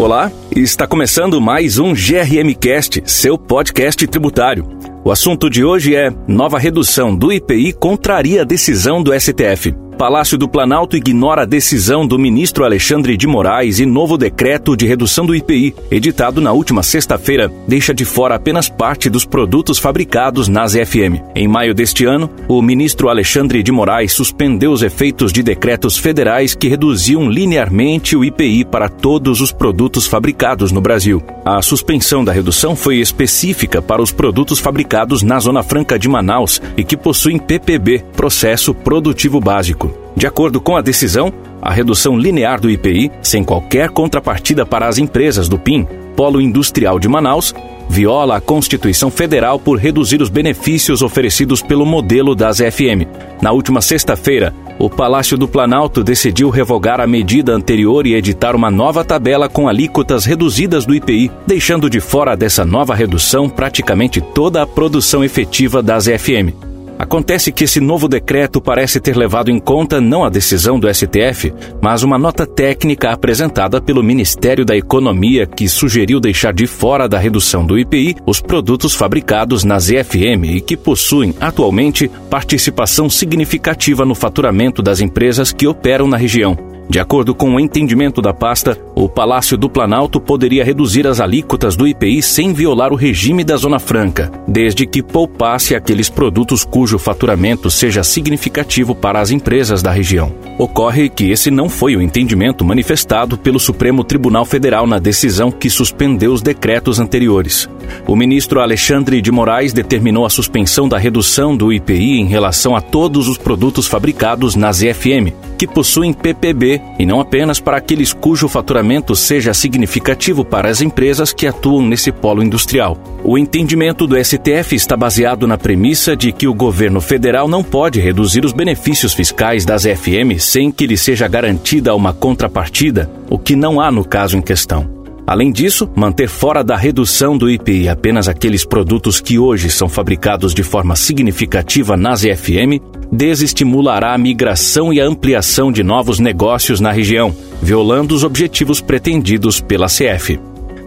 Olá, está começando mais um GRM Cast, seu podcast tributário. O assunto de hoje é: nova redução do IPI contraria a decisão do STF. Palácio do Planalto ignora a decisão do ministro Alexandre de Moraes e novo decreto de redução do IPI, editado na última sexta-feira, deixa de fora apenas parte dos produtos fabricados nas FM. Em maio deste ano, o ministro Alexandre de Moraes suspendeu os efeitos de decretos federais que reduziam linearmente o IPI para todos os produtos fabricados no Brasil. A suspensão da redução foi específica para os produtos fabricados na Zona Franca de Manaus e que possuem PPB, Processo Produtivo Básico. De acordo com a decisão, a redução linear do IPI, sem qualquer contrapartida para as empresas do PIN, Polo Industrial de Manaus, viola a Constituição Federal por reduzir os benefícios oferecidos pelo modelo das FM. Na última sexta-feira, o Palácio do Planalto decidiu revogar a medida anterior e editar uma nova tabela com alíquotas reduzidas do IPI, deixando de fora dessa nova redução praticamente toda a produção efetiva das FM. Acontece que esse novo decreto parece ter levado em conta não a decisão do STF, mas uma nota técnica apresentada pelo Ministério da Economia que sugeriu deixar de fora da redução do IPI os produtos fabricados nas EFM e que possuem atualmente participação significativa no faturamento das empresas que operam na região. De acordo com o entendimento da pasta, o Palácio do Planalto poderia reduzir as alíquotas do IPI sem violar o regime da Zona Franca, desde que poupasse aqueles produtos cujo faturamento seja significativo para as empresas da região. Ocorre que esse não foi o entendimento manifestado pelo Supremo Tribunal Federal na decisão que suspendeu os decretos anteriores. O ministro Alexandre de Moraes determinou a suspensão da redução do IPI em relação a todos os produtos fabricados nas EFM, que possuem PPB e não apenas para aqueles cujo faturamento seja significativo para as empresas que atuam nesse polo industrial. O entendimento do STF está baseado na premissa de que o governo federal não pode reduzir os benefícios fiscais das FM sem que lhe seja garantida uma contrapartida, o que não há no caso em questão. Além disso, manter fora da redução do IPI apenas aqueles produtos que hoje são fabricados de forma significativa nas EFM desestimulará a migração e a ampliação de novos negócios na região, violando os objetivos pretendidos pela CF.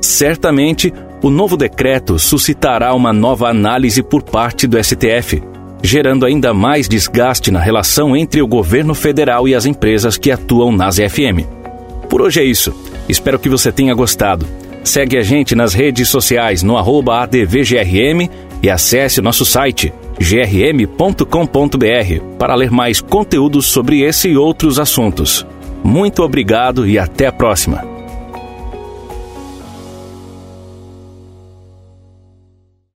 Certamente, o novo decreto suscitará uma nova análise por parte do STF, gerando ainda mais desgaste na relação entre o governo federal e as empresas que atuam nas EFM. Por hoje é isso. Espero que você tenha gostado. Segue a gente nas redes sociais no ADVGRM e acesse nosso site grm.com.br para ler mais conteúdos sobre esse e outros assuntos. Muito obrigado e até a próxima!